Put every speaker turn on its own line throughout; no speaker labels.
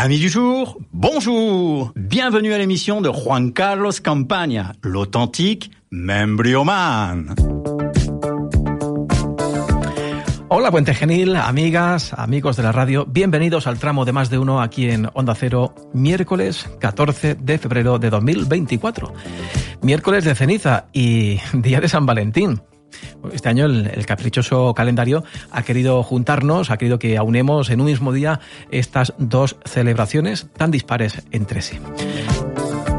Amis du jour, bonjour Bienvenue à l'émission de Juan Carlos Campaña, l'authentique membrioman.
Hola Puente Genil, amigas, amigos de la radio, bienvenidos al tramo de más de uno aquí en Onda Cero, miércoles 14 de febrero de 2024. Miércoles de ceniza y día de San Valentín. Este año el, caprichoso calendario ha querido juntarnos, ha querido que aunemos en un mismo día estas dos celebraciones tan dispares entre sí.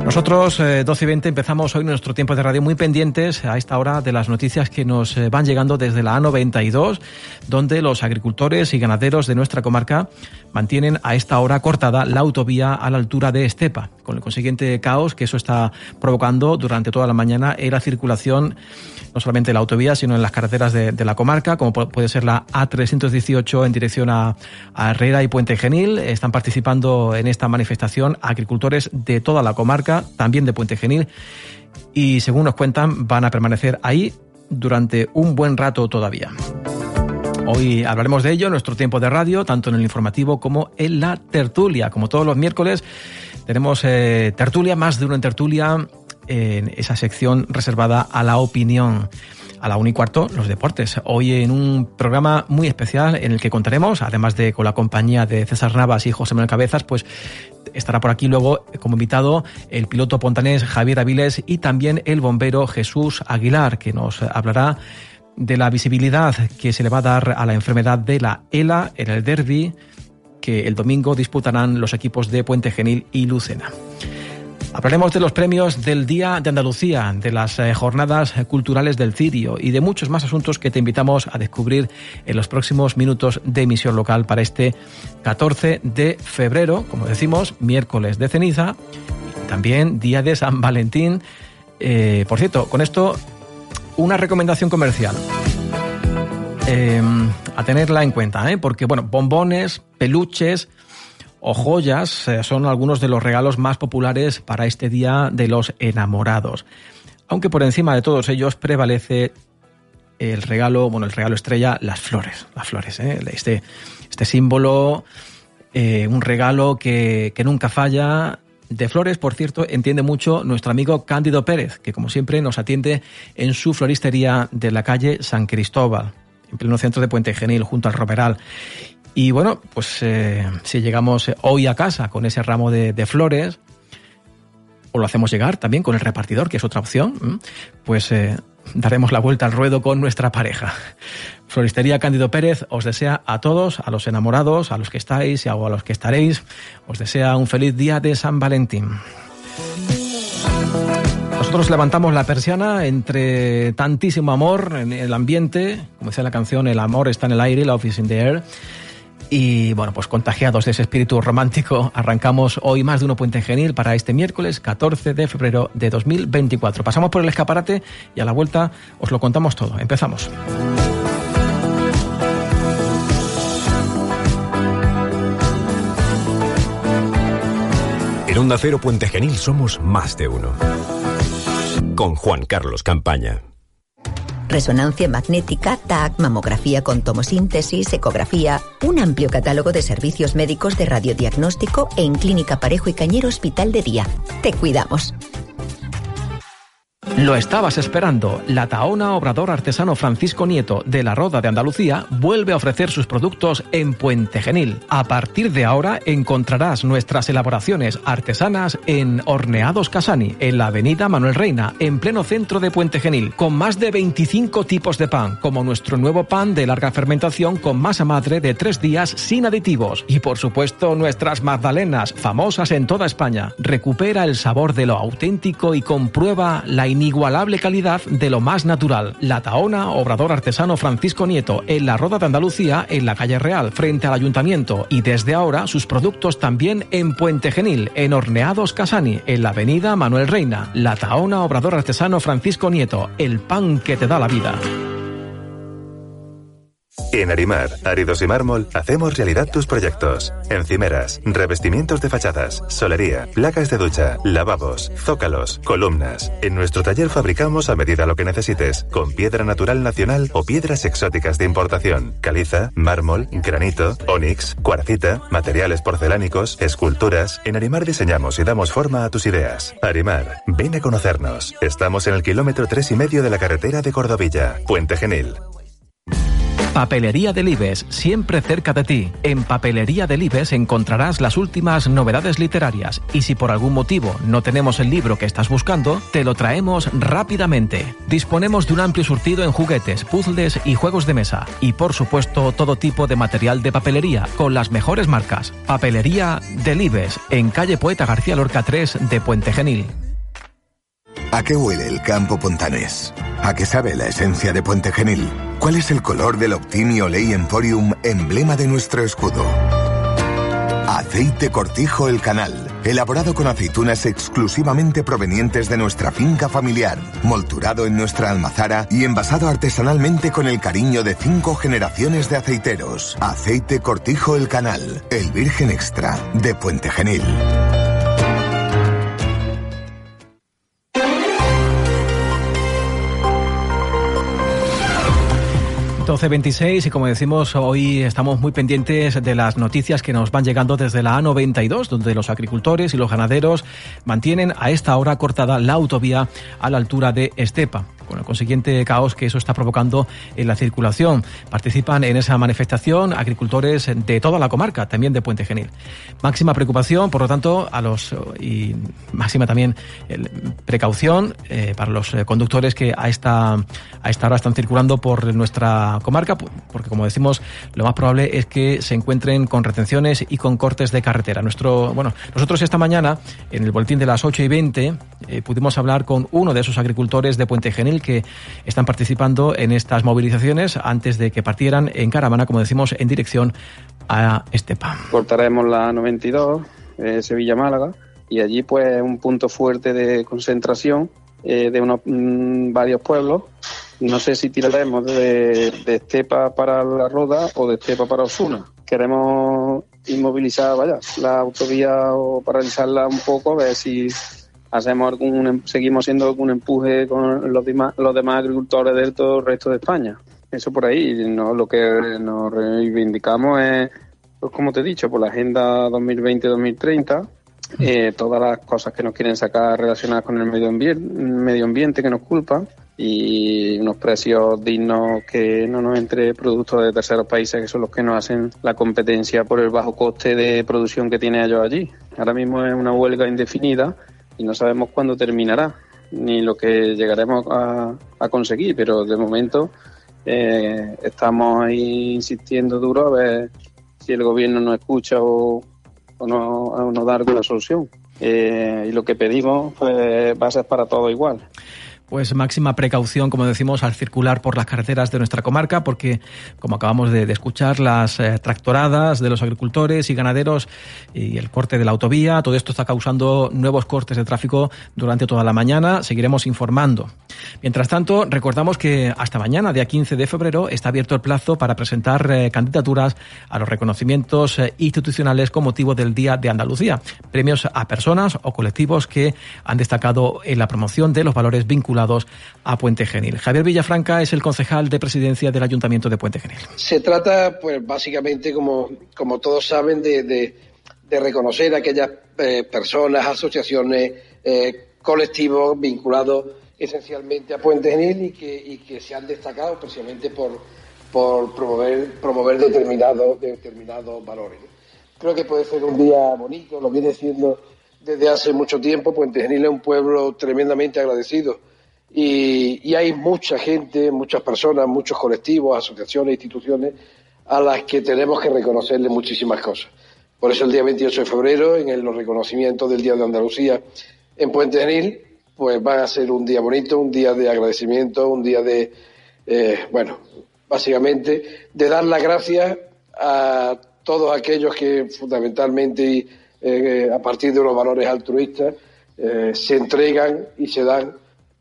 Nosotros, 12 y 20, empezamos hoy nuestro tiempo de radio muy pendientes a esta hora de las noticias que nos eh, van llegando desde la A92, donde los agricultores y ganaderos de nuestra comarca mantienen a esta hora cortada la autovía a la altura de Estepa, con el consiguiente caos que eso está provocando durante toda la mañana en la circulación no solamente en la autovía, sino en las carreteras de, la comarca, como puede ser la A318 en dirección a, Herrera y Puente Genil. Están participando en esta manifestación agricultores de toda la comarca, también de Puente Genil, y según nos cuentan, van a permanecer ahí durante un buen rato todavía. Hoy hablaremos de ello en nuestro tiempo de radio, tanto en el informativo como en la tertulia. Como todos los miércoles, tenemos eh, tertulia, más de una tertulia en esa sección reservada a la opinión. A la 1 y cuarto, los deportes. Hoy en un programa muy especial en el que contaremos, además de con la compañía de César Navas y José Manuel Cabezas, pues estará por aquí luego como invitado el piloto pontanés Javier Aviles y también el bombero Jesús Aguilar, que nos hablará de la visibilidad que se le va a dar a la enfermedad de la ELA en el derby que el domingo disputarán los equipos de Puente Genil y Lucena. Hablaremos de los premios del Día de Andalucía, de las eh, jornadas culturales del Cirio y de muchos más asuntos que te invitamos a descubrir en los próximos minutos de emisión local para este 14 de febrero, como decimos, miércoles de ceniza y también Día de San Valentín. Eh, por cierto, con esto una recomendación comercial. Eh, a tenerla en cuenta, porque bueno, bombones, peluches, o joyas eh, son algunos de los regalos más populares para este Día de los Enamorados. Aunque por encima de todos ellos prevalece el regalo, bueno, el regalo estrella, las flores. Las flores, ¿eh? este, este símbolo, eh, un regalo que, que nunca falla, de flores, por cierto, entiende mucho nuestro amigo Cándido Pérez, que como siempre nos atiende en su floristería de la calle San Cristóbal, en pleno centro de Puente Genil, junto al Romeral. Y bueno, pues eh, si llegamos hoy a casa con ese ramo de, flores, o lo hacemos llegar también con el repartidor, que es otra opción, pues eh, daremos la vuelta al ruedo con nuestra pareja. Floristería Cándido Pérez os desea a todos, a los enamorados, a los que estáis y a los que estaréis, os desea un feliz día de San Valentín. Nosotros levantamos la persiana entre tantísimo amor en el ambiente, como decía la canción, el amor está en el aire, love is in the air. Y bueno, pues contagiados de ese espíritu romántico, arrancamos hoy más de uno Puente Genil para este miércoles 14 de febrero de 2024. Pasamos por el escaparate y a la vuelta os lo contamos todo. Empezamos.
En Onda Cero Puente Genil somos más de uno. Con Juan Carlos Campaña
resonancia magnética, TAC, mamografía con tomosíntesis, ecografía, un amplio catálogo de servicios médicos de radiodiagnóstico en Clínica Parejo y Cañero Hospital de Día. Te cuidamos.
Lo estabas esperando. La Taona Obrador Artesano Francisco Nieto de la Roda de Andalucía vuelve a ofrecer sus productos en Puente Genil. A partir de ahora encontrarás nuestras elaboraciones artesanas en Horneados Casani, en la Avenida Manuel Reina, en pleno centro de Puente Genil, con más de 25 tipos de pan, como nuestro nuevo pan de larga fermentación con masa madre de tres días sin aditivos. Y por supuesto nuestras magdalenas, famosas en toda España. Recupera el sabor de lo auténtico y comprueba la inigualable calidad de lo más natural. La Taona, Obrador Artesano Francisco Nieto, en la Roda de Andalucía, en la calle Real, frente al Ayuntamiento. Y desde ahora sus productos también en Puente Genil, en Horneados Casani, en la Avenida Manuel Reina. La Taona, Obrador Artesano Francisco Nieto, el pan que te da la vida.
En Arimar, Áridos y Mármol, hacemos realidad tus proyectos. Encimeras, revestimientos de fachadas, solería, placas de ducha, lavabos, zócalos, columnas. En nuestro taller fabricamos a medida lo que necesites, con piedra natural nacional o piedras exóticas de importación, caliza, mármol, granito, onix, cuarcita, materiales porcelánicos, esculturas. En Arimar diseñamos y damos forma a tus ideas. Arimar, ven a conocernos. Estamos en el kilómetro tres y medio de la carretera de Cordovilla, Puente Genil.
Papelería Delibes, siempre cerca de ti. En Papelería Delibes encontrarás las últimas novedades literarias y si por algún motivo no tenemos el libro que estás buscando, te lo traemos rápidamente. Disponemos de un amplio surtido en juguetes, puzzles y juegos de mesa y por supuesto todo tipo de material de papelería con las mejores marcas. Papelería Delibes, en calle Poeta García Lorca 3 de Puente Genil.
¿A qué huele el campo pontanés? ¿A qué sabe la esencia de Puente Genil? ¿Cuál es el color del Optimio Ley Emporium, emblema de nuestro escudo? Aceite Cortijo El Canal, elaborado con aceitunas exclusivamente provenientes de nuestra finca familiar, molturado en nuestra almazara y envasado artesanalmente con el cariño de cinco generaciones de aceiteros. Aceite Cortijo El Canal, el Virgen Extra de Puente Genil.
12.26 y como decimos, hoy estamos muy pendientes de las noticias que nos van llegando desde la A92, donde los agricultores y los ganaderos mantienen a esta hora cortada la autovía a la altura de Estepa con el consiguiente caos que eso está provocando en la circulación. Participan en esa manifestación agricultores de toda la comarca, también de Puente Genil. Máxima preocupación, por lo tanto, a los y máxima también precaución eh, para los eh, conductores que a esta a esta hora están circulando por nuestra comarca, porque como decimos, lo más probable es que se encuentren con retenciones y con cortes de carretera. Nuestro, bueno, nosotros esta mañana en el boletín de las 8 y 20 eh, pudimos hablar con uno de esos agricultores de Puente Genil que están participando en estas movilizaciones antes de que partieran en caravana, como decimos, en dirección a Estepa.
Cortaremos la 92, eh, Sevilla-Málaga, y allí pues un punto fuerte de concentración eh, de unos mm, varios pueblos. No sé si tiraremos de, Estepa para la Roda o de Estepa para Osuna. Queremos inmovilizar, vaya, la autovía o paralizarla un poco, a ver si hacemos algún, em, seguimos haciendo algún empuje con los demás, los demás agricultores del todo el resto de España. Eso por ahí, no, lo que nos reivindicamos es, pues como te he dicho, por la Agenda 2020-2030, eh, todas las cosas que nos quieren sacar relacionadas con el medio ambiente, medio ambiente que nos culpan y unos precios dignos que no nos entre productos de terceros países que son los que nos hacen la competencia por el bajo coste de producción que tiene ellos allí. Ahora mismo es una huelga indefinida y no sabemos cuándo terminará ni lo que llegaremos a, conseguir, pero de momento eh, estamos ahí insistiendo duro a ver si el gobierno nos escucha o, o no, nos da alguna solución. Eh, y lo que pedimos pues va a ser para todo igual
pues máxima precaución, como decimos, al circular por las carreteras de nuestra comarca, porque, como acabamos de, escuchar, las eh, tractoradas de los agricultores y ganaderos y el corte de la autovía, todo esto está causando nuevos cortes de tráfico durante toda la mañana. Seguiremos informando. Mientras tanto, recordamos que hasta mañana, día 15 de febrero, está abierto el plazo para presentar eh, candidaturas a los reconocimientos eh, institucionales con motivo del Día de Andalucía, premios a personas o colectivos que han destacado en la promoción de los valores vinculados a Puente Genil. Javier Villafranca es el concejal de presidencia del Ayuntamiento de Puente Genil.
Se trata, pues básicamente, como, como todos saben, de, reconocer a aquellas eh, personas, asociaciones, eh, colectivos vinculados esencialmente a Puente Genil y que, y que se han destacado precisamente por, por promover, promover determinados, determinados valores. Creo que puede ser un día bonito, lo viene siendo desde hace mucho tiempo. Puente Genil es un pueblo tremendamente agradecido y, hay mucha gente, muchas personas, muchos colectivos, asociaciones, instituciones a las que tenemos que reconocerle muchísimas cosas. Por eso el día 28 de febrero, en los reconocimientos del Día de Andalucía en Puente Genil, pues va a ser un día bonito, un día de agradecimiento, un día de, eh, bueno, básicamente de dar las gracias a todos aquellos que fundamentalmente, eh, a partir de los valores altruistas, eh, se entregan y se dan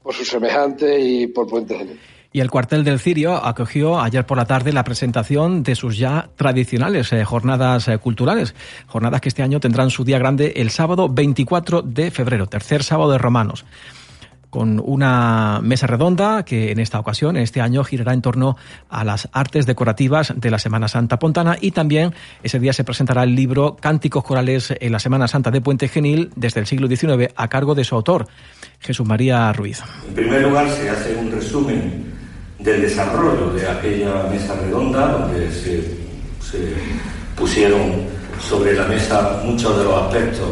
por sus semejantes y por Puente.
Y el cuartel del Cirio acogió ayer por la tarde la presentación de sus ya tradicionales eh, jornadas eh, culturales, jornadas que este año tendrán su día grande el sábado 24 de febrero, tercer sábado de Romanos con una mesa redonda que en esta ocasión, en este año, girará en torno a las artes decorativas de la Semana Santa Pontana y también ese día se presentará el libro Cánticos Corales en la Semana Santa de Puente Genil desde el siglo XIX a cargo de su autor, Jesús María Ruiz.
En primer lugar, se hace un resumen del desarrollo de aquella mesa redonda donde se, se pusieron sobre la mesa muchos de los aspectos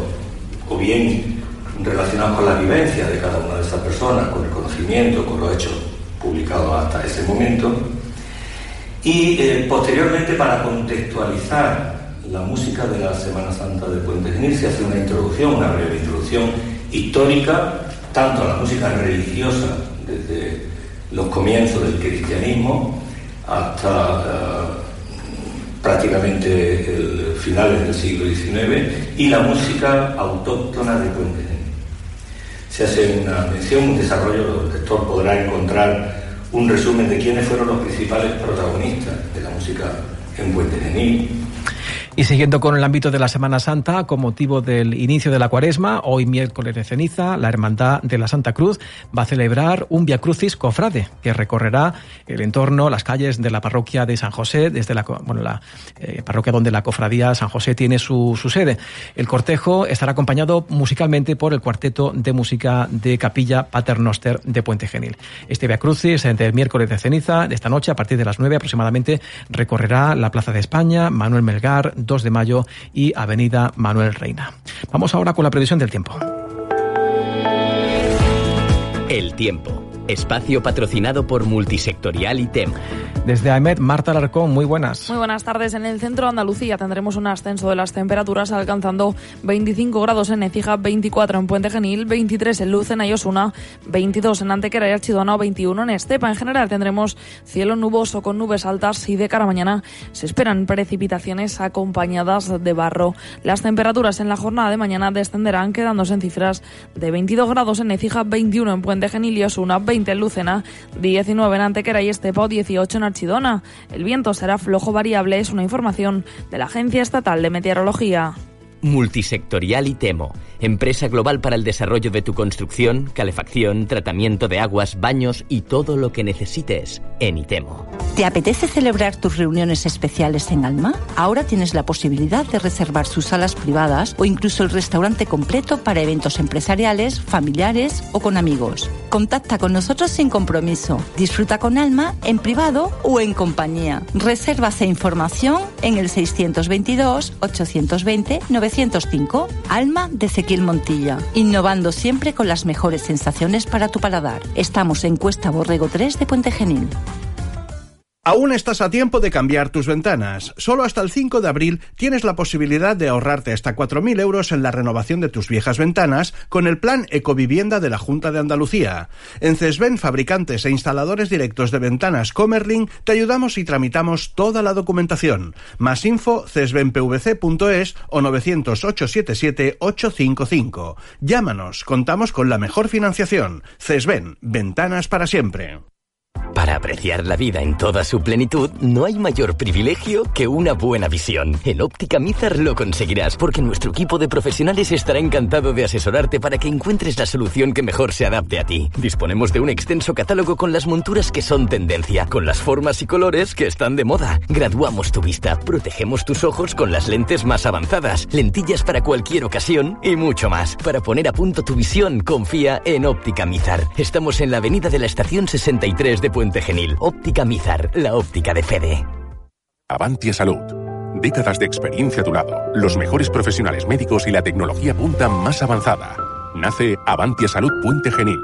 o bien relacionados con la vivencia de cada una de estas personas, con el conocimiento, con los hechos publicados hasta ese momento. Y eh, posteriormente, para contextualizar la música de la Semana Santa de Puente Genil, se hace una introducción, una breve introducción histórica, tanto a la música religiosa, desde los comienzos del cristianismo hasta uh, prácticamente finales del siglo XIX, y la música autóctona de Puente Genil se hace una mención, un desarrollo, el lector podrá encontrar un resumen de quiénes fueron los principales protagonistas de la música en Puente Genil,
y siguiendo con el ámbito de la Semana Santa, con motivo del inicio de la cuaresma, hoy miércoles de ceniza, la Hermandad de la Santa Cruz va a celebrar un Via Crucis cofrade que recorrerá el entorno, las calles de la parroquia de San José, desde la, bueno, la eh, parroquia donde la cofradía San José tiene su, sede. El cortejo estará acompañado musicalmente por el cuarteto de música de Capilla Paternoster de Puente Genil. Este Via Crucis, entre el miércoles de ceniza, esta noche, a partir de las 9 aproximadamente, recorrerá la Plaza de España, Manuel Melgar, 2 de mayo y Avenida Manuel Reina. Vamos ahora con la previsión del tiempo.
El tiempo Espacio patrocinado por Multisectorial ITEM.
Desde AEMET, Marta Larcón, muy buenas.
Muy buenas tardes. En el centro de Andalucía tendremos un ascenso de las temperaturas alcanzando 25 grados en Ecija, 24 en Puente Genil, 23 en Lucena y Osuna, 22 en Antequera y Archidona 21 en Estepa. En general tendremos cielo nuboso con nubes altas y de cara a mañana se esperan precipitaciones acompañadas de barro. Las temperaturas en la jornada de mañana descenderán quedándose en cifras de 22 grados en Ecija, 21 en Puente Genil y Osuna, 20 en Lucena, 19 en Antequera y Estepa 18 en Archidona. El viento será flojo variable, es una información de la Agencia Estatal de Meteorología.
Multisectorial ITEMO, empresa global para el desarrollo de tu construcción, calefacción, tratamiento de aguas, baños y todo lo que necesites en ITEMO.
¿Te apetece celebrar tus reuniones especiales en Alma? Ahora tienes la posibilidad de reservar sus salas privadas o incluso el restaurante completo para eventos empresariales, familiares o con amigos. Contacta con nosotros sin compromiso. Disfruta con Alma en privado o en compañía. Reservas e información en el 622 820 900 905, Alma de Ezequiel Montilla, innovando siempre con las mejores sensaciones para tu paladar. Estamos en Cuesta Borrego 3 de Puente Genil.
Aún estás a tiempo de cambiar tus ventanas. Solo hasta el 5 de abril tienes la posibilidad de ahorrarte hasta 4.000 euros en la renovación de tus viejas ventanas con el plan Ecovivienda de la Junta de Andalucía. En CESBEN, fabricantes e instaladores directos de ventanas Comerlin, te ayudamos y tramitamos toda la documentación. Más info cesbenpvc.es o 900-877-855. Llámanos, contamos con la mejor financiación. CESBEN, ventanas para siempre.
Para apreciar la vida en toda su plenitud, no hay mayor privilegio que una buena visión. En Óptica Mizar lo conseguirás porque nuestro equipo de profesionales estará encantado de asesorarte para que encuentres la solución que mejor se adapte a ti. Disponemos de un extenso catálogo con las monturas que son tendencia, con las formas y colores que están de moda. Graduamos tu vista, protegemos tus ojos con las lentes más avanzadas, lentillas para cualquier ocasión y mucho más. Para poner a punto tu visión, confía en Óptica Mizar. Estamos en la avenida de la estación 63 de Puente Genil. Óptica Mizar, la óptica de Fede.
Avantia Salud. Décadas de experiencia a tu lado, los mejores profesionales médicos y la tecnología punta más avanzada. Nace Avantia Salud Puente Genil.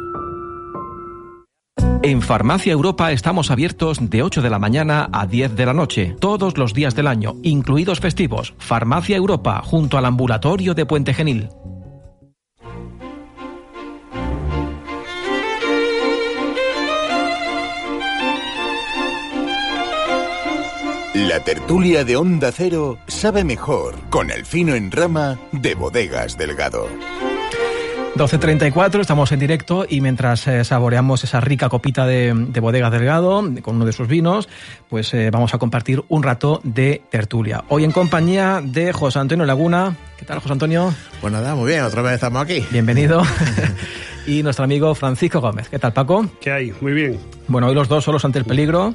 En Farmacia Europa estamos abiertos de 8 de la mañana a 10 de la noche, todos los días del año, incluidos festivos. Farmacia Europa, junto al ambulatorio de Puente Genil.
La tertulia de Onda Cero sabe mejor con el fino en rama de Bodegas Delgado.
12.34, estamos en directo y mientras eh, saboreamos esa rica copita de, de, bodega Delgado con uno de sus vinos, pues eh, vamos a compartir un rato de tertulia. Hoy en compañía de José Antonio Laguna. ¿Qué tal, José Antonio?
Pues nada, muy bien, otra vez estamos aquí.
Bienvenido. y nuestro amigo Francisco Gómez. ¿Qué tal, Paco?
¿Qué hay? Muy bien.
Bueno, hoy los dos solos ante el peligro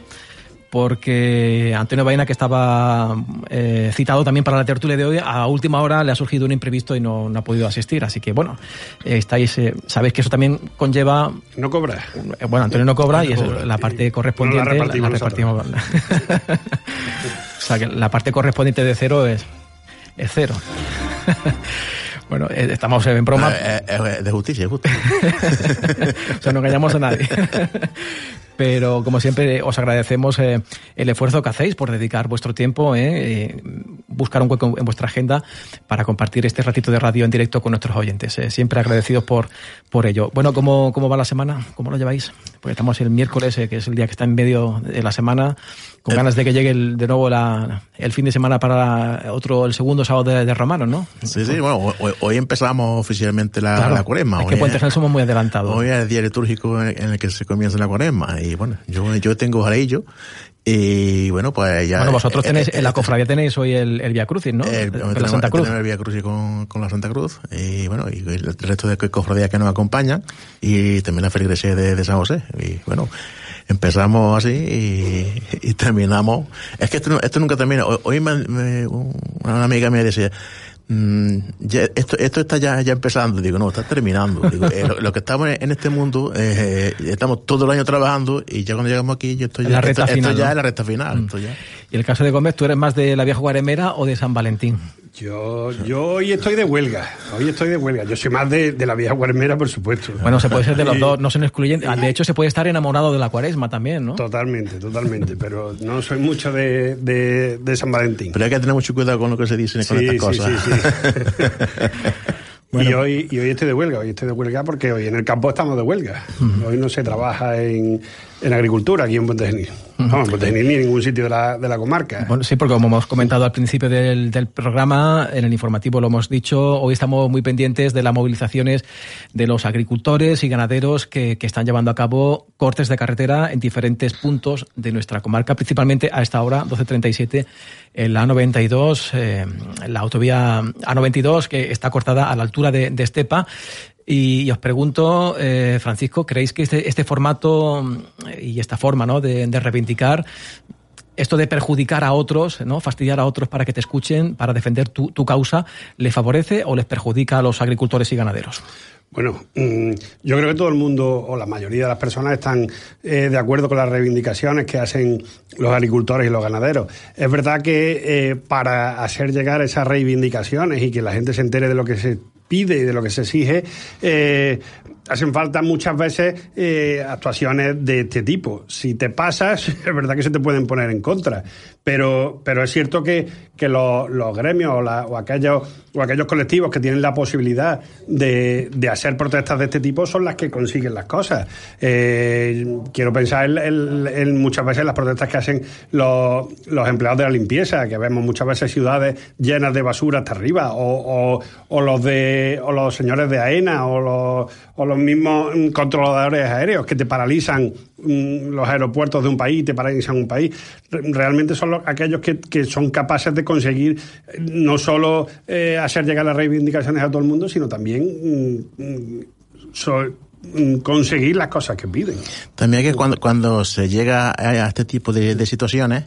porque Antonio Baena, que estaba eh, citado también para la tertulia de hoy, a última hora le ha surgido un imprevisto y no, no ha podido asistir. Así que, bueno, estáis, eh, sabéis que eso también conlleva...
No cobra.
Bueno, Antonio no cobra no y cobra, es la parte correspondiente...
No la repartimos.
La repartimos. o sea, que la parte correspondiente de cero es, es cero. Bueno, eh, estamos en broma.
Eh, eh, de justicia, es justo.
o sea, no engañamos a nadie. Pero como siempre os agradecemos eh, el esfuerzo que hacéis por dedicar vuestro tiempo, eh, eh, buscar un hueco en vuestra agenda para compartir este ratito de radio en directo con nuestros oyentes. Eh, siempre agradecidos por, por ello. Bueno, ¿cómo, ¿cómo va la semana? ¿Cómo lo lleváis? Porque estamos el miércoles, eh, que es el día que está en medio de la semana, con ganas de que llegue el, de nuevo la, el fin de semana para otro, el segundo sábado de, de Romano, ¿no?
Sí, sí, bueno, hoy, hoy empezamos oficialmente la,
claro,
la cuaresma.
Es que Puente Genil somos muy adelantados.
Hoy es el día litúrgico en el que se comienza la cuaresma. Y bueno, yo, yo tengo jarillo. Y bueno, pues ya.
Bueno, vosotros tenéis, en la cofradía tenéis hoy el, el Via Crucis, ¿no?
El, tenemos,
la Santa Cruz.
el Via Crucis con, con, la Santa Cruz. Y bueno, y el resto de cofradías que nos acompañan. Y también la feligresía de, de San José. Y bueno, empezamos así y, y, terminamos. Es que esto, esto nunca termina. Hoy me, me, una amiga me decía, Mm, ya, esto, esto está ya, ya empezando. Digo, no, está terminando. Digo, eh, lo, lo, que estamos en este mundo, eh, estamos todo el año trabajando y ya cuando llegamos aquí, yo estoy
ya,
esto,
final,
esto ya
¿no?
es la recta final.
Mm.
Esto ya.
Y el caso de Gómez, ¿tú eres más de la vieja Guaremera o de San Valentín?
Yo, yo hoy estoy de huelga. Hoy estoy de huelga. Yo soy más de, de la vieja Guaremera, por supuesto.
Bueno, se puede ser de los dos, no son excluyentes. De hecho, se puede estar enamorado de la cuaresma también, ¿no?
Totalmente, totalmente. Pero no soy mucho de, de, de San Valentín.
Pero hay que tener mucho cuidado con lo que se dice
sí,
con estas
sí,
cosas.
Sí, sí. Bueno. Y, hoy, y hoy estoy de huelga, hoy estoy de huelga porque hoy en el campo estamos de huelga. Uh -huh. Hoy no se trabaja en, en agricultura aquí en Puente Genil. Uh -huh. No, en Puente Genil ni en ningún sitio de la, de la comarca.
Bueno, sí, porque como hemos comentado al principio del, del, programa, en el informativo lo hemos dicho, hoy estamos muy pendientes de las movilizaciones de los agricultores y ganaderos que, que están llevando a cabo cortes de carretera en diferentes puntos de nuestra comarca, principalmente a esta hora, 12.37, en la A92, eh, la autovía A92, que está cortada a la altura de, de Estepa. Y, os pregunto, eh, Francisco, ¿creéis que este, este formato y esta forma ¿no? de, reivindicar, esto de perjudicar a otros, ¿no? fastidiar a otros para que te escuchen, para defender tu, causa, le favorece o les perjudica a los agricultores y ganaderos?
Bueno, mmm, yo creo que todo el mundo o la mayoría de las personas están eh, de acuerdo con las reivindicaciones que hacen los agricultores y los ganaderos. Es verdad que eh, para hacer llegar esas reivindicaciones y que la gente se entere de lo que se pide y de lo que se exige, eh, hacen falta muchas veces eh, actuaciones de este tipo. Si te pasas, es verdad que se te pueden poner en contra, pero, pero es cierto que, que los, los gremios o, la, o, aquellos, aquellos colectivos que tienen la posibilidad de, de, hacer protestas de este tipo son las que consiguen las cosas. Eh, quiero pensar en, en, en, muchas veces las protestas que hacen los, los, empleados de la limpieza, que vemos muchas veces ciudades llenas de basura hasta arriba, o, o, los, de, o los señores de AENA, o los, o los mismos controladores aéreos que te paralizan mm, los aeropuertos de un país, te paralizan un país. Realmente son los, aquellos que, que, son capaces de conseguir eh, no solo eh, hacer llegar las reivindicaciones a todo el mundo, sino también mm, so, mm, conseguir las cosas que piden.
También que cuando, cuando se llega a este tipo de, situaciones,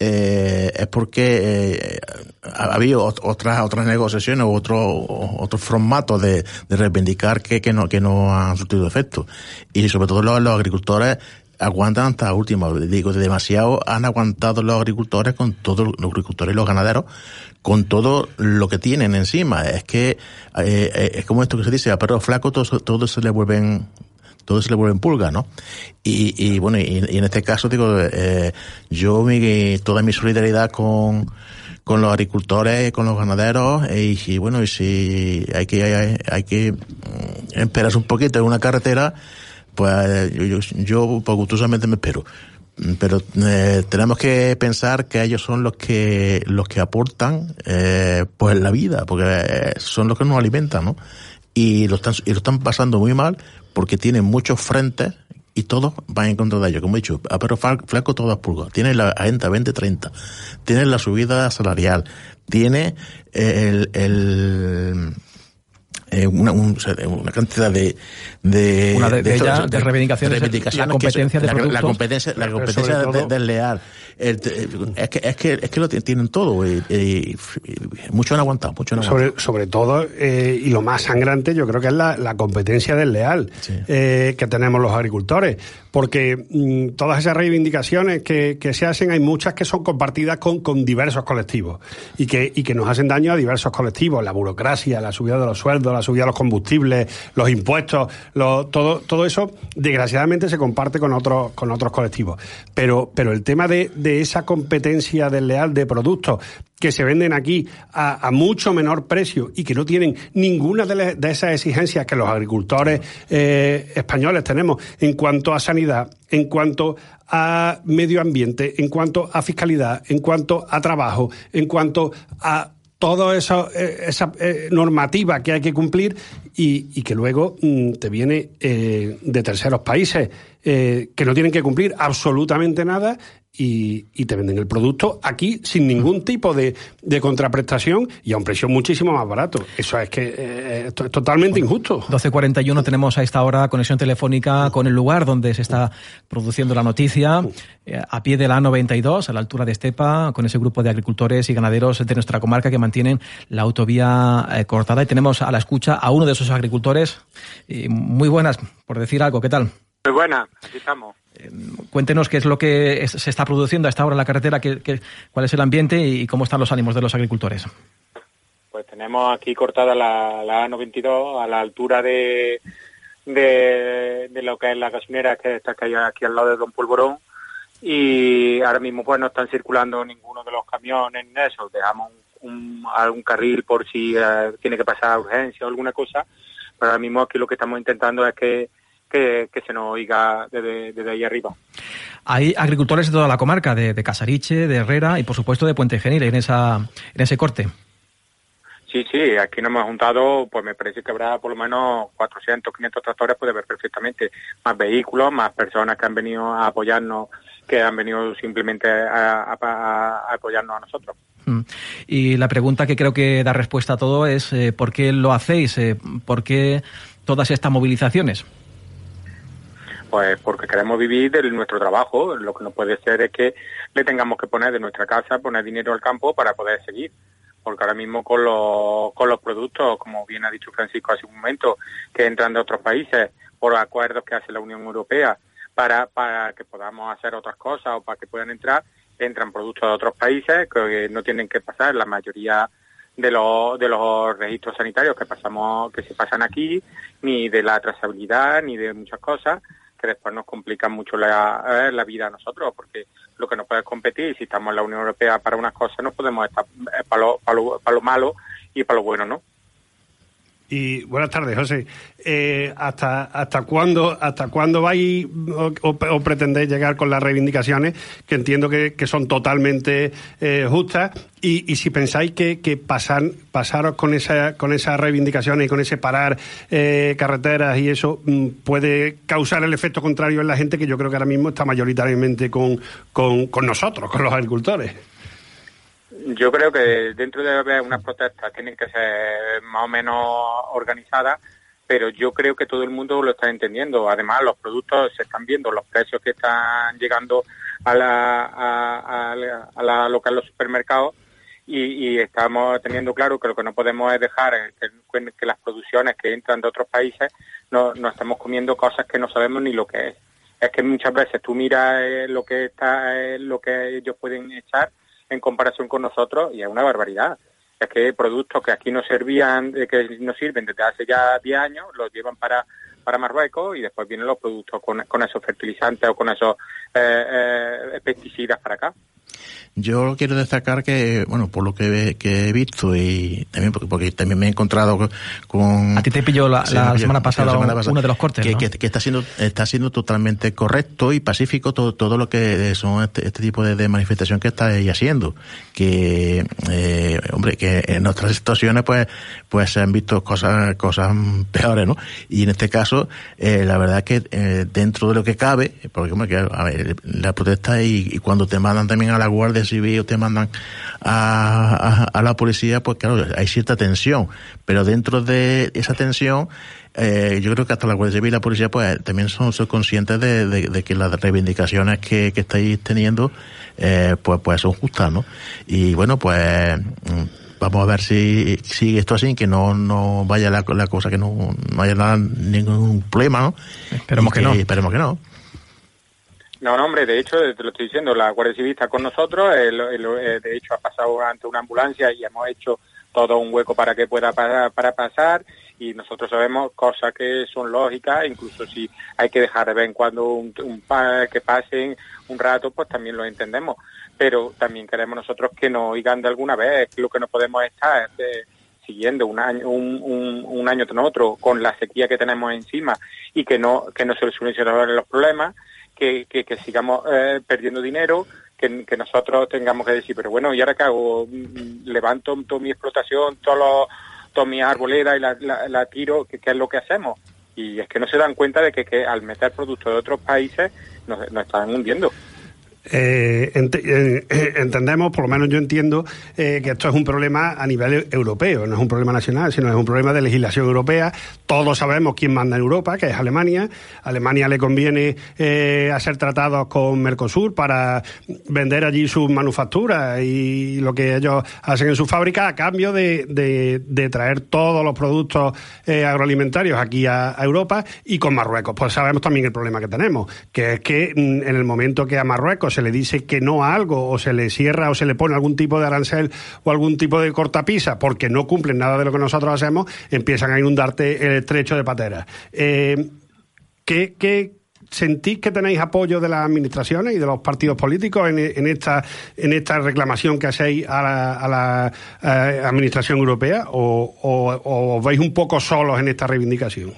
eh, es porque eh, ha habido otras otras negociaciones u otros otros formatos de, de reivindicar que, que no que no han surtido efecto y sobre todo los, los agricultores aguantan hasta última digo demasiado han aguantado los agricultores con todos los agricultores y los ganaderos con todo lo que tienen encima es que eh, es como esto que se dice a perro flaco todos todo se le vuelven todo se le vuelve en pulga, ¿no? Y, y bueno, y, en este caso digo, eh, yo mi, toda mi solidaridad con, con los agricultores, con los ganaderos, y, y bueno, y si hay que, hay, hay que esperarse un poquito en una carretera, pues yo, yo, pues gustosamente me espero pero eh, tenemos que pensar que ellos son los que los que aportan eh, pues la vida porque son los que nos alimentan no y lo están, y lo están pasando muy mal porque tienen muchos frentes y todos van en contra de ellos. Como he dicho, a pero flaco todas pulgas. Tiene la agenda 2030, tiene la subida salarial, tiene el eh, una, una, cantidad de
de, una de, de, de reivindicaciones,
la
competencia de
la, la, competencia la competencia desleal es que es que es que lo tienen todo y, y, mucho han aguantado mucho han
sobre, sobre todo eh, y lo más sangrante yo creo que es la, competencia desleal eh, que tenemos los agricultores. Porque mm, todas esas reivindicaciones que, que, se hacen hay muchas que son compartidas con, con diversos colectivos y que, y que nos hacen daño a diversos colectivos. La burocracia la subida de los sueldos la subida de los combustibles, los impuestos, todo, todo eso, desgraciadamente, se comparte con otros, con otros colectivos. Pero, pero el tema de, de esa competencia desleal de productos que se venden aquí a, mucho menor precio y que no tienen ninguna de, esas exigencias que los agricultores eh, españoles tenemos en cuanto a sanidad, en cuanto a medio ambiente, en cuanto a fiscalidad, en cuanto a trabajo, en cuanto a toda esa, eh, esa eh, normativa que hay que cumplir y, que luego mm, te viene de terceros países que no tienen que cumplir absolutamente nada y, te venden el producto aquí sin ningún tipo de, contraprestación y a un precio muchísimo más barato. Eso es que eh, es totalmente injusto.
12.41 tenemos a esta hora conexión telefónica con el lugar donde se está produciendo la noticia, eh, a pie de la A92, a la altura de Estepa, con ese grupo de agricultores y ganaderos de nuestra comarca que mantienen la autovía eh, cortada. Y tenemos a la escucha a uno de esos agricultores. muy buenas, por decir algo, ¿qué tal?
Muy buenas, aquí estamos.
Cuéntenos qué es lo que se está produciendo a esta hora en la carretera, qué, cuál es el ambiente y cómo están los ánimos de los agricultores.
Pues tenemos aquí cortada la, la A92 a la altura de, de, lo que es la gasolinera que está aquí al lado de Don Polvorón y ahora mismo pues no están circulando ninguno de los camiones en eso, dejamos un, algún carril por si eh, tiene que pasar urgencia o alguna cosa, pero ahora mismo aquí lo que estamos intentando es que que, se nos oiga desde, ahí arriba.
Hay agricultores de toda la comarca, de, Casariche, de Herrera y por supuesto de Puente Genil en, esa, en ese corte.
Sí, sí, aquí nos hemos juntado, pues me parece que habrá por lo menos 400, 500 tractores, puede ver perfectamente, más vehículos, más personas que han venido a apoyarnos, que han venido simplemente a, apoyarnos a nosotros.
Mm. Y la pregunta que creo que da respuesta a todo es eh, ¿por qué lo hacéis? Eh, ¿Por qué todas estas movilizaciones?
Pues porque queremos vivir de nuestro trabajo. Lo que no puede ser es que le tengamos que poner de nuestra casa, poner dinero al campo para poder seguir. Porque ahora mismo con los, con los productos, como bien ha dicho Francisco hace un momento, que entran de otros países por acuerdos que hace la Unión Europea para, para que podamos hacer otras cosas o para que puedan entrar, entran productos de otros países que no tienen que pasar la mayoría de los, de los registros sanitarios que pasamos, que se pasan aquí, ni de la trazabilidad, ni de muchas cosas que después nos complican mucho la, eh, la vida a nosotros, porque lo que no puede competir, si estamos en la Unión Europea para unas cosas, no podemos estar eh, para lo, para lo malo y para lo bueno, ¿no?
Y buenas tardes, José. Eh, ¿hasta, ¿Hasta cuándo hasta cuándo vais o, pretendéis llegar con las reivindicaciones, que entiendo que, son totalmente eh, justas? Y, si pensáis que, que pasan, pasaros con, esa, con esas reivindicaciones y con ese parar eh, carreteras y eso mm, puede causar el efecto contrario en la gente que yo creo que ahora mismo está mayoritariamente con, con, con nosotros, con los agricultores.
Yo creo que dentro de unas protestas tienen que ser más o menos organizadas, pero yo creo que todo el mundo lo está entendiendo. Además, los productos se están viendo, los precios que están llegando a la, a, a, los supermercados y, estamos teniendo claro que lo que no podemos es dejar que, que las producciones que entran de otros países no, no estamos comiendo cosas que no sabemos ni lo que es. Es que muchas veces tú miras eh, lo que está, eh, lo que ellos pueden echar en comparación con nosotros y es una barbaridad. Es que productos que aquí no servían, que no sirven desde hace ya 10 años, los llevan para, para Marruecos y después vienen los productos con, con esos fertilizantes o con esos eh, eh, pesticidas para acá.
Yo quiero destacar que, bueno, por lo que, he visto y también porque, también me he encontrado con...
A ti te pilló la, semana, pasada uno de los cortes,
que, que, está siendo está siendo totalmente correcto y pacífico todo, todo lo que son este, este tipo de, manifestación que está haciendo. Que, eh, hombre, que en otras situaciones pues pues se han visto cosas cosas peores, ¿no? Y en este caso, eh, la verdad que eh, dentro de lo que cabe, porque hombre, que, a ver, la protesta y, y cuando te mandan también a la guardia civil o te mandan a, a, la policía, pues claro, hay cierta tensión, pero dentro de esa tensión, eh, yo creo que hasta la Guardia Civil y la policía pues también son, conscientes de, de, que las reivindicaciones que, que estáis teniendo eh, pues, pues son justas, ¿no? Y bueno, pues mm, vamos a ver si sigue esto así, que no, no vaya la, la cosa, que no, no haya nada, ningún problema, ¿no?
Esperemos que, no.
Esperemos que no.
No, no, hombre, de hecho, te lo estoy diciendo, la Guardia Civil está con nosotros, de hecho ha pasado ante una ambulancia y hemos hecho todo un hueco para que pueda para, para pasar y nosotros sabemos cosas que son lógicas, incluso si hay que dejar de vez en cuando un, que pasen un rato, pues también lo entendemos, pero también queremos nosotros que nos oigan de alguna vez, lo que no podemos estar eh, siguiendo un año, un, año tras otro con la sequía que tenemos encima y que no, que no se solucionen los problemas, que, sigamos eh, perdiendo dinero, que, nosotros tengamos que decir, pero bueno, ¿y ahora qué hago? Mm, levanto toda mi explotación, todos toda mi arboleda y la, la, tiro, ¿qué, es lo que hacemos? Y es que no se dan cuenta de que, que al meter productos de otros países nos, nos están hundiendo.
Eh, eh, entendemos, por lo menos yo entiendo, eh, que esto es un problema a nivel europeo, no es un problema nacional, sino es un problema de legislación europea. Todos sabemos quién manda en Europa, que es Alemania. Alemania le conviene hacer tratados con Mercosur para vender allí sus manufacturas y lo que ellos hacen en sus fábricas a cambio de, traer todos los productos agroalimentarios aquí a, a Europa y con Marruecos. Pues sabemos también el problema que tenemos, que es que mm, en el momento que a Marruecos se le dice que no a algo o se le cierra o se le pone algún tipo de arancel o algún tipo de cortapisa porque no cumplen nada de lo que nosotros hacemos, empiezan a inundarte el estrecho de pateras. Eh, ¿qué, sentís que tenéis apoyo de las administraciones y de los partidos políticos en, esta en esta reclamación que hacéis a la, eh, administración europea o, o, veis un poco solos en esta reivindicación?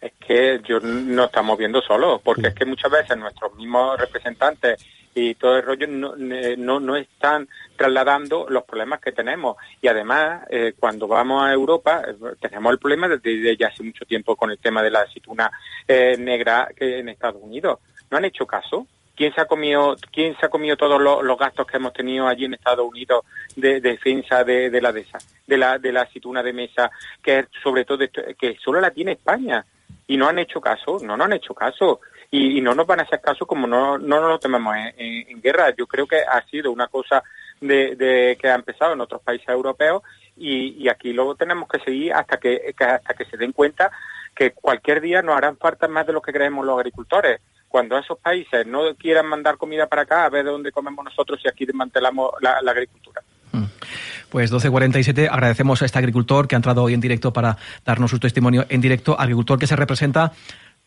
Es que yo no estamos viendo solos, porque es que muchas veces nuestros mismos representantes y todo el rollo no, no, no están trasladando los problemas que tenemos. Y además, eh, cuando vamos a Europa, eh, tenemos el problema desde ya hace mucho tiempo con el tema de la aceituna eh, negra que en Estados Unidos. ¿No han hecho caso? ¿Quién se ha comido, quién se ha comido todos los, gastos que hemos tenido allí en Estados Unidos de, defensa de, de, la de, de la de la aceituna de mesa, que es sobre todo que solo la tiene España? Y no han hecho caso, no nos han hecho caso y, no nos van a hacer caso como no, no nos lo tememos en, guerra. Yo creo que ha sido una cosa de, que ha empezado en otros países europeos y, aquí lo tenemos que seguir hasta que, hasta que se den cuenta que cualquier día nos harán falta más de lo que creemos los agricultores. Cuando esos países no quieran mandar comida para acá, a ver de dónde comemos nosotros y aquí desmantelamos la, la agricultura.
Pues 12.47, agradecemos a este agricultor que ha entrado hoy en directo para darnos su testimonio en directo, agricultor que se representa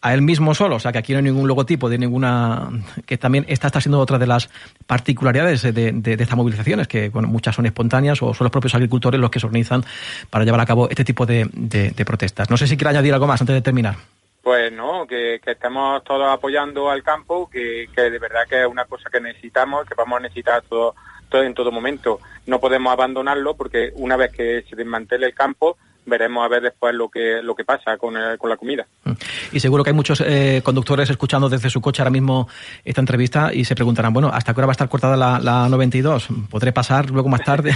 a él mismo solo, o sea que aquí no hay ningún logotipo de ninguna, que también esta está siendo otra de las particularidades de, de, estas movilizaciones, que bueno, muchas son espontáneas o son los propios agricultores los que se organizan para llevar a cabo este tipo de, de protestas. No sé si quiere añadir algo más antes de terminar.
Pues no, que, que estemos todos apoyando al campo, que, que de verdad que es una cosa que necesitamos, que vamos a necesitar todo en todo momento. No podemos abandonarlo porque una vez que se desmantele el campo, veremos a ver después lo que lo que pasa con, con la comida. Mm.
Y seguro que hay muchos eh, conductores escuchando desde su coche ahora mismo esta entrevista y se preguntarán, bueno, ¿hasta qué hora va a estar cortada la, la 92? ¿Podré pasar luego más tarde?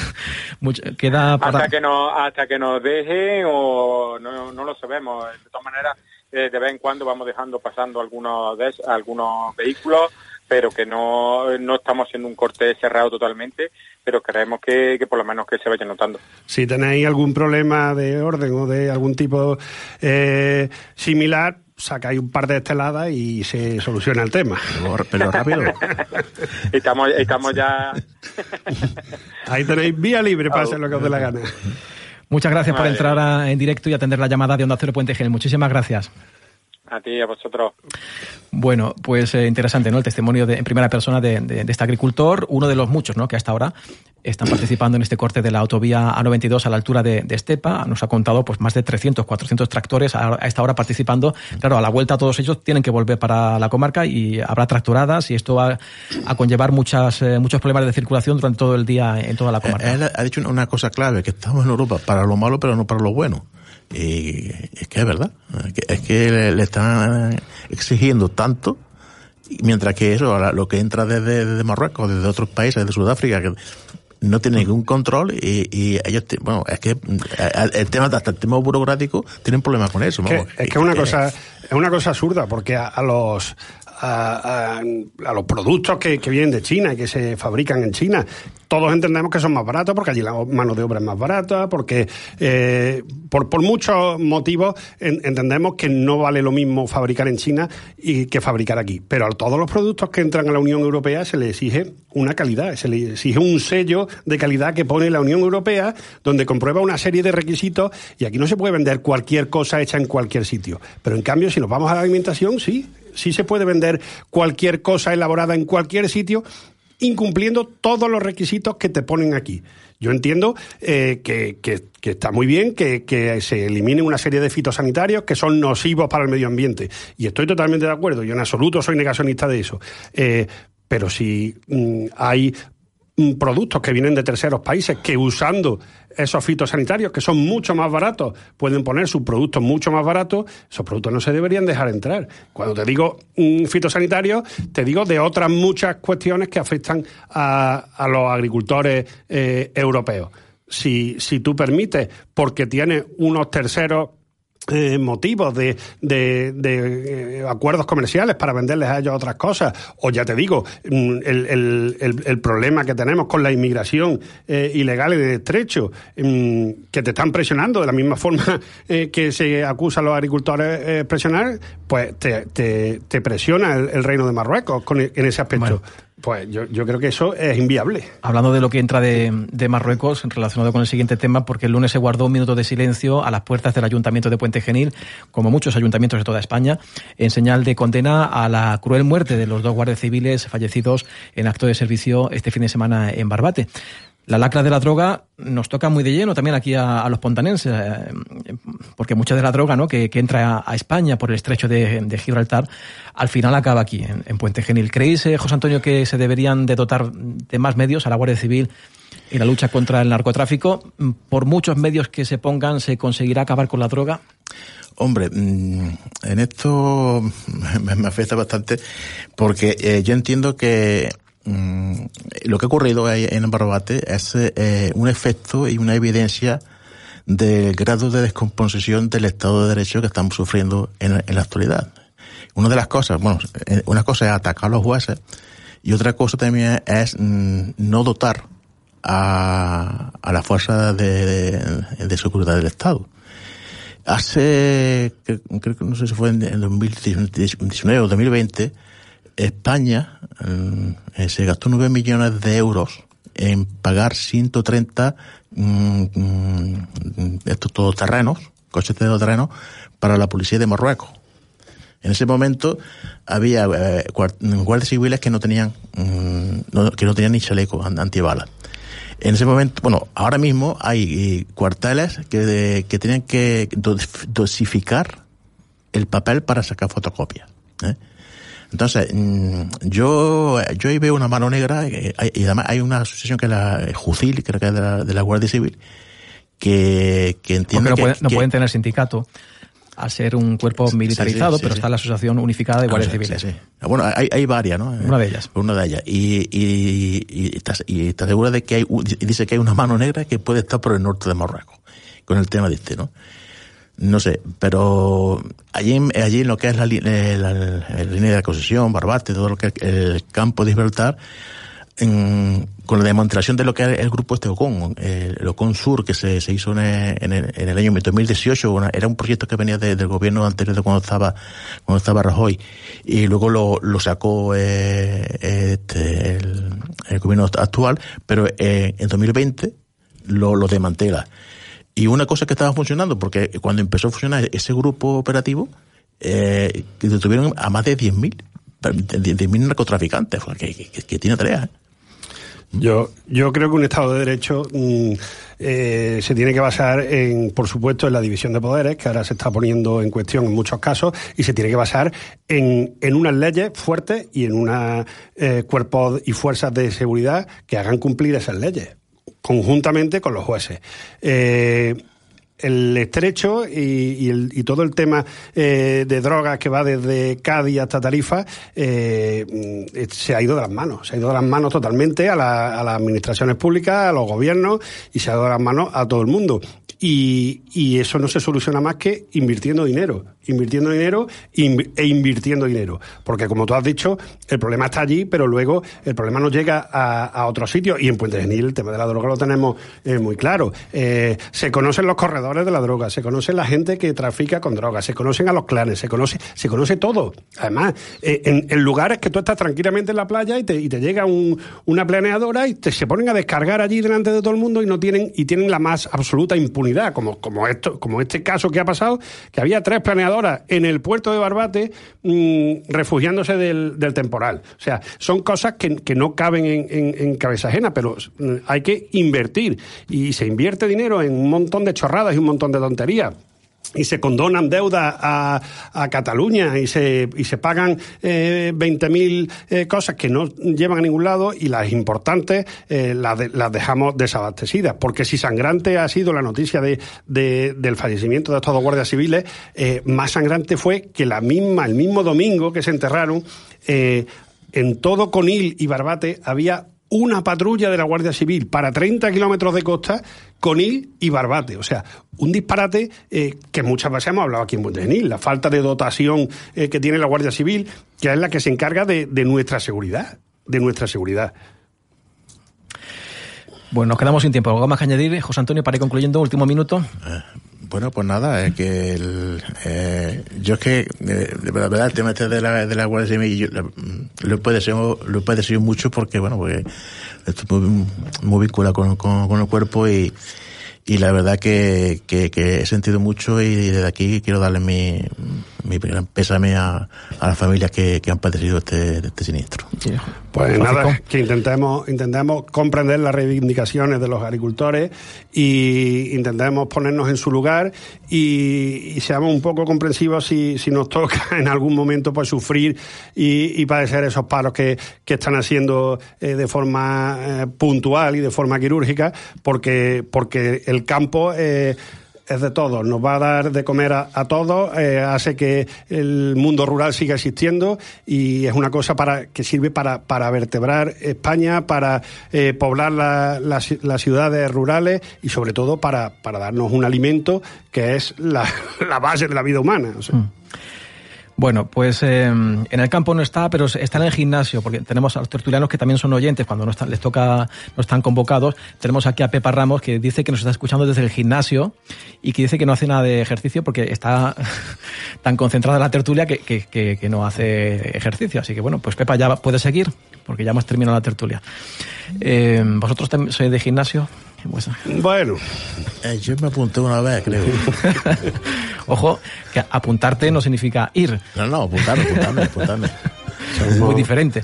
Queda
hasta que no hasta que nos deje o no, no lo sabemos. De todas maneras, eh, de vez en cuando vamos dejando pasando algunos algunos vehículos pero que no, no estamos haciendo un corte cerrado totalmente, pero creemos que, que por lo menos que se vaya notando.
Si tenéis algún problema de orden o de algún tipo eh, similar, sacáis un par de esteladas y se soluciona el tema.
Pero, rápido.
estamos, estamos ya...
Ahí tenéis vía libre para hacer lo que os dé la gana.
Muchas gracias por entrar en directo y atender la llamada de Onda Cero Puente Gen. Muchísimas gracias.
A ti y a vosotros.
Bueno, pues eh, interesante, ¿no? El testimonio de, en primera persona de, de, de, este agricultor, uno de los muchos, ¿no? Que hasta ahora están participando en este corte de la autovía A92 a la altura de, de Estepa. Nos ha contado, pues, más de 300, 400 tractores a, a, esta hora participando. Claro, a la vuelta todos ellos tienen que volver para la comarca y habrá tractoradas y esto va a conllevar muchas, eh, muchos problemas de circulación durante todo el día en toda la comarca.
Él ha dicho una cosa clave, que estamos en Europa para lo malo, pero no para lo bueno. Y es que es verdad, es que le, le están exigiendo tanto, mientras que eso, lo que entra desde, desde Marruecos, desde otros países, desde Sudáfrica, que no tiene ningún control y, y ellos, bueno, es que el tema, hasta el tema burocrático, tienen problemas con eso.
Que, es que es una cosa, es una cosa absurda, porque a, a los, a, los productos que, vienen de China y que se fabrican en China. Todos entendemos que son más baratos porque allí la mano de obra es más barata, porque eh, por, muchos motivos en, entendemos que no vale lo mismo fabricar en China y que fabricar aquí. Pero a todos los productos que entran a la Unión Europea se le exige una calidad, se le exige un sello de calidad que pone la Unión Europea donde comprueba una serie de requisitos y aquí no se puede vender cualquier cosa hecha en cualquier sitio. Pero en cambio, si nos vamos a la alimentación, sí, sí se puede vender cualquier cosa elaborada en cualquier sitio incumpliendo todos los requisitos que te ponen aquí. Yo entiendo eh, que, que, está muy bien que, que, se eliminen una serie de fitosanitarios que son nocivos para el medio ambiente. Y estoy totalmente de acuerdo. Yo en absoluto soy negacionista de eso. Eh, pero si mm, hay productos que vienen de terceros países que usando esos fitosanitarios, que son mucho más baratos, pueden poner sus productos mucho más baratos, esos productos no se deberían dejar entrar. Cuando te digo fitosanitarios, te digo de otras muchas cuestiones que afectan a, a los agricultores eh, europeos. Si, si tú permites, porque tienes unos terceros eh, motivos de, de, de eh, acuerdos comerciales para venderles a ellos otras cosas. O ya te digo, mm, el, el, el, el problema que tenemos con la inmigración eh, ilegal y de estrecho, mm, que te están presionando de la misma forma eh, que se acusa a los agricultores presionar, pues te, te, presiona el, reino de Marruecos con, en ese aspecto. Pues yo, yo, creo que eso es inviable.
Hablando de lo que entra de, de, Marruecos, relacionado con el siguiente tema, porque el lunes se guardó un minuto de silencio a las puertas del Ayuntamiento de Puente Genil, como muchos ayuntamientos de toda España, en señal de condena a la cruel muerte de los dos guardias civiles fallecidos en acto de servicio este fin de semana en Barbate. La lacra de la droga nos toca muy de lleno también aquí a, los pontanenses, eh, porque mucha de la droga ¿no? que, entra a, España por el estrecho de, Gibraltar, al final acaba aquí, en, en Puente Genil. ¿Creéis, eh, José Antonio, que se deberían de dotar de más medios a la Guardia Civil en la lucha contra el narcotráfico? Por muchos medios que se pongan, ¿se conseguirá acabar con la droga?
Hombre, en esto me afecta bastante porque eh, yo entiendo que Mm, lo que ha ocurrido en Barbate es eh, un efecto y una evidencia del grado de descomposición del Estado de Derecho que estamos sufriendo en, la actualidad. Una de las cosas, bueno, eh, una cosa es atacar a los jueces y otra cosa también es mm, no dotar a, a la fuerza de, de, de, seguridad del Estado. Hace, creo que no sé si fue en 2019 o 2020, España eh, se gastó 9 millones de euros en pagar 130 mm, mm, estos todoterrenos, coches de todoterrenos, para la policía de Marruecos. En ese momento había eh, guardias civiles que no tenían mm, que no tenían ni chaleco antibalas. En ese momento, bueno, ahora mismo hay eh, cuarteles que, que tienen que dosificar el papel para sacar fotocopias. ¿eh? Entonces, mm, yo, yo ahí veo una mano negra y además hay una asociación que es la JUCIL, creo que es de la, de la Guardia Civil, que, que entiende
no,
que,
puede, no
que,
pueden tener sindicato a ser un cuerpo militarizado, sí, sí, sí, pero está la Asociación Unificada de Guardias Civiles.
Bueno, hay, hay varias, ¿no?
Una de ellas.
Una de ellas. Y, y, y, está, y está segura de que hay, dice que hay una mano negra que puede estar por el norte de Marruecos, con el tema de este, ¿no? No sé, pero allí, allí en lo que es la, la, la, la línea de acusación, Barbate, todo lo que es el campo de Gibraltar, con la demostración de lo que es el grupo este OCON, el OCON Sur, que se, se hizo en el, en, el, año 2018, una, era un proyecto que venía de, del gobierno anterior de cuando estaba, cuando estaba Rajoy, y luego lo, lo sacó eh, este, el, el, gobierno actual, pero eh, en 2020 lo, lo desmantela. Y una cosa que estaba funcionando, porque cuando empezó a funcionar ese grupo operativo, eh, detuvieron a más de 10.000 10.000 narcotraficantes, que, que, que tiene tarea. ¿eh?
Yo, yo creo que un Estado de Derecho mm, eh, se tiene que basar en, por supuesto, en la división de poderes, que ahora se está poniendo en cuestión en muchos casos, y se tiene que basar en, en unas leyes fuertes y en unos eh, cuerpos y fuerzas de seguridad que hagan cumplir esas leyes, conjuntamente con los jueces. Eh, el estrecho y, el, y, todo el tema eh, de drogas que va desde Cádiz hasta Tarifa eh, se ha ido de las manos, se ha ido de las manos totalmente a, a las administraciones públicas, a los gobiernos y se ha ido de las manos a todo el mundo. Y, eso no se soluciona más que invirtiendo dinero, invirtiendo dinero e invirtiendo dinero. Porque como tú has dicho, el problema está allí, pero luego el problema no llega a, a otros sitios. Y en Puente Genil el tema de la droga lo tenemos eh, muy claro. Eh, se conocen los corredores de la droga, se conoce la gente que trafica con drogas, se conocen a los clanes, se conoce, se conoce todo. Además, eh, en, en, lugares que tú estás tranquilamente en la playa y te, y te llega un, una planeadora y te, se ponen a descargar allí delante de todo el mundo y no tienen, y tienen la más absoluta impunidad como, como, esto, como este caso que ha pasado, que había tres planeadoras en el puerto de Barbate mmm, refugiándose del, del, temporal. O sea, son cosas que, que no caben en, en, en, cabeza ajena, pero mm, hay que invertir. Y se invierte dinero en un montón de chorradas y un montón de tonterías y se condonan deudas a, a, Cataluña y se, y se pagan eh, 20.000 eh, cosas que no llevan a ningún lado y las importantes eh, las, de, las, dejamos desabastecidas. Porque si sangrante ha sido la noticia de, de, del fallecimiento de estos dos guardias civiles, eh, más sangrante fue que la misma, el mismo domingo que se enterraron, eh, en todo Conil y Barbate había una patrulla de la Guardia Civil para 30 kilómetros de costa, Conil y Barbate. O sea, un disparate eh, que muchas veces hemos hablado aquí en Montenegro, la falta de dotación eh, que tiene la Guardia Civil, que es la que se encarga de, de nuestra seguridad, de nuestra seguridad.
Bueno, nos quedamos sin tiempo. ¿Algo más que añadir, José Antonio, para ir concluyendo? Último minuto.
Eh, bueno, pues nada, es que el, eh, yo es que, eh, de verdad, el tema este de la, de la Guardia Civil, yo, lo puede ser, lo puede ser mucho porque, bueno, pues estoy muy, muy vinculado con, con, con el cuerpo y, y la verdad que, que, que, he sentido mucho y desde aquí quiero darle mi, mi gran pésame a, a las familias que, que han padecido este, este siniestro.
Pues nada, que intentemos, intentemos comprender las reivindicaciones de los agricultores y intentemos ponernos en su lugar y, y seamos un poco comprensivos si, si, nos toca en algún momento pues sufrir y, y padecer esos paros que, que están haciendo eh, de forma eh, puntual y de forma quirúrgica, porque, porque el campo eh, es de todos, nos va a dar de comer a, a todos, eh, hace que el mundo rural siga existiendo y es una cosa para que sirve para, para vertebrar España, para eh, poblar la, la, las ciudades rurales y sobre todo para, darnos un alimento que es la, base de la vida humana.
Mm. Bueno, pues eh, en el campo no está, pero está en el gimnasio, porque tenemos a los tertulianos que también son oyentes cuando no están, les toca, no están convocados. Tenemos aquí a Pepa Ramos que dice que nos está escuchando desde el gimnasio y que dice que no hace nada de ejercicio porque está tan concentrada en la tertulia que, que, que, que no hace ejercicio. Así que bueno, pues Pepa ya puede seguir porque ya hemos terminado la tertulia. Eh, ¿Vosotros sois de gimnasio?
Pues, bueno,
eh, yo me apunté una vez, creo.
Ojo, que apuntarte no significa ir.
No, no, apuntarme, apuntarme, apuntarme.
Es muy diferente.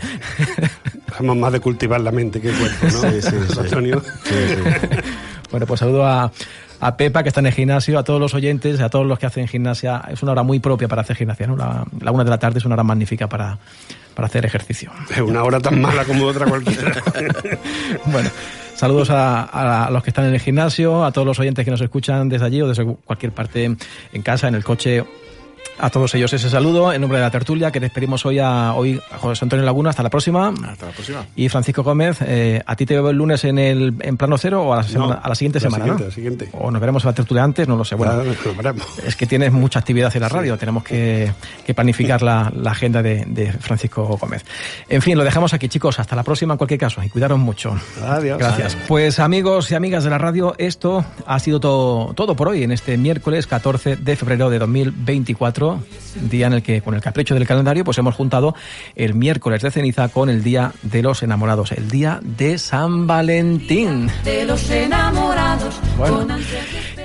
Somos más de cultivar la mente que el cuerpo, ¿no?
Sí, sí, sí.
Antonio.
Sí, sí.
Bueno, pues saludo a, a Pepa, que está en el gimnasio, a todos los oyentes, a todos los que hacen gimnasia. Es una hora muy propia para hacer gimnasia, ¿no? La, la una de la tarde es una hora magnífica para, para hacer ejercicio.
Es una hora tan mala como otra cualquiera.
bueno, saludos a, a, los que están en el gimnasio, a todos los oyentes que nos escuchan desde allí o desde cualquier parte en casa, en el coche. A todos ellos ese saludo en nombre de la tertulia que despedimos hoy a, hoy a José Antonio Laguna. Hasta la próxima.
Hasta la próxima.
Y Francisco Gómez, eh, ¿a ti te veo el lunes en el en plano cero o a la, semana,
No,
a la siguiente
la
semana?
siguiente,
¿no?
la siguiente.
O nos veremos en la tertulia antes, no lo sé. Bueno,
veremos.
es que tienes mucha actividad en la radio, tenemos que, que planificar la, la agenda de, de Francisco Gómez. En fin, lo dejamos aquí, chicos. Hasta la próxima en cualquier caso y cuidaros mucho.
Adiós.
Gracias. Pues amigos y amigas de la radio, esto ha sido to- todo por hoy en este miércoles 14 de febrero de 2024, día en el que con el capricho del calendario pues hemos juntado el miércoles de ceniza con el día de los enamorados, el día de San Valentín.
de los enamorados
Bueno.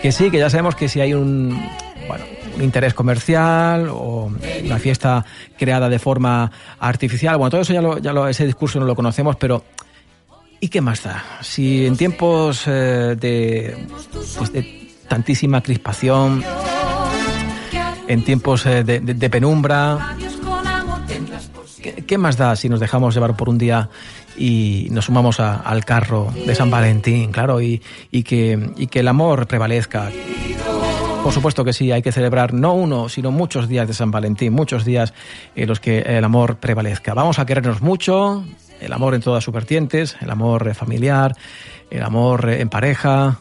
Que sí, que ya sabemos que si hay un bueno, un interés comercial o una fiesta creada de forma artificial. Bueno, todo eso ya, lo, ya lo, ese discurso no lo conocemos, pero ¿y qué más da? Si en tiempos eh, de, pues de tantísima crispación, en tiempos eh, de, de, penumbra, ¿qué, ¿qué, más da si nos dejamos llevar por un día y nos sumamos a, al carro de San Valentín, claro, y, que, y que el amor prevalezca? Por supuesto que sí, hay que celebrar no uno, sino muchos días de San Valentín, muchos días en los que el amor prevalezca. Vamos a querernos mucho, el amor en todas sus vertientes, el amor familiar, el amor en pareja,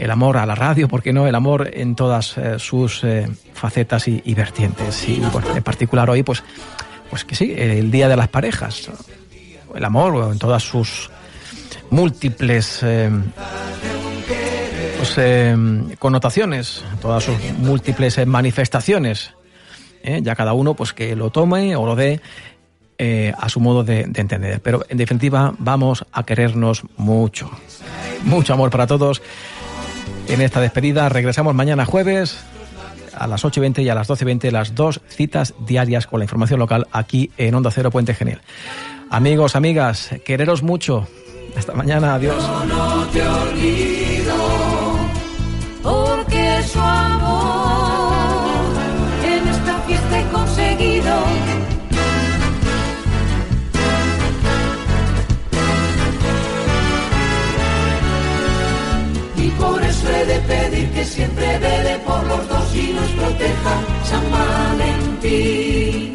el amor a la radio, ¿por qué no? El amor en todas eh, sus eh, facetas y, vertientes. Y bueno, en particular hoy, pues, pues que sí, el Día de las Parejas. El amor en todas sus múltiples eh, pues, eh, connotaciones, todas sus múltiples eh, manifestaciones. Ya cada uno pues que lo tome o lo dé a su modo de, entender. Pero en definitiva vamos a querernos mucho. Mucho amor para todos. En esta despedida regresamos mañana jueves a las 8.20 y a las 12.20 las dos citas diarias con la información local aquí en Onda Cero Puente Genial. Amigos, amigas, quereros mucho. Hasta mañana, adiós.
pedir que siempre vele por los dos y nos proteja San Valentín.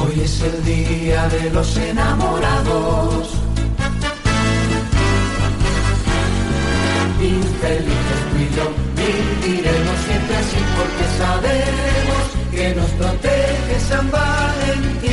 Hoy es el día de los enamorados. Infelices tú y yo viviremos siempre así porque sabemos que nos protege San Valentín.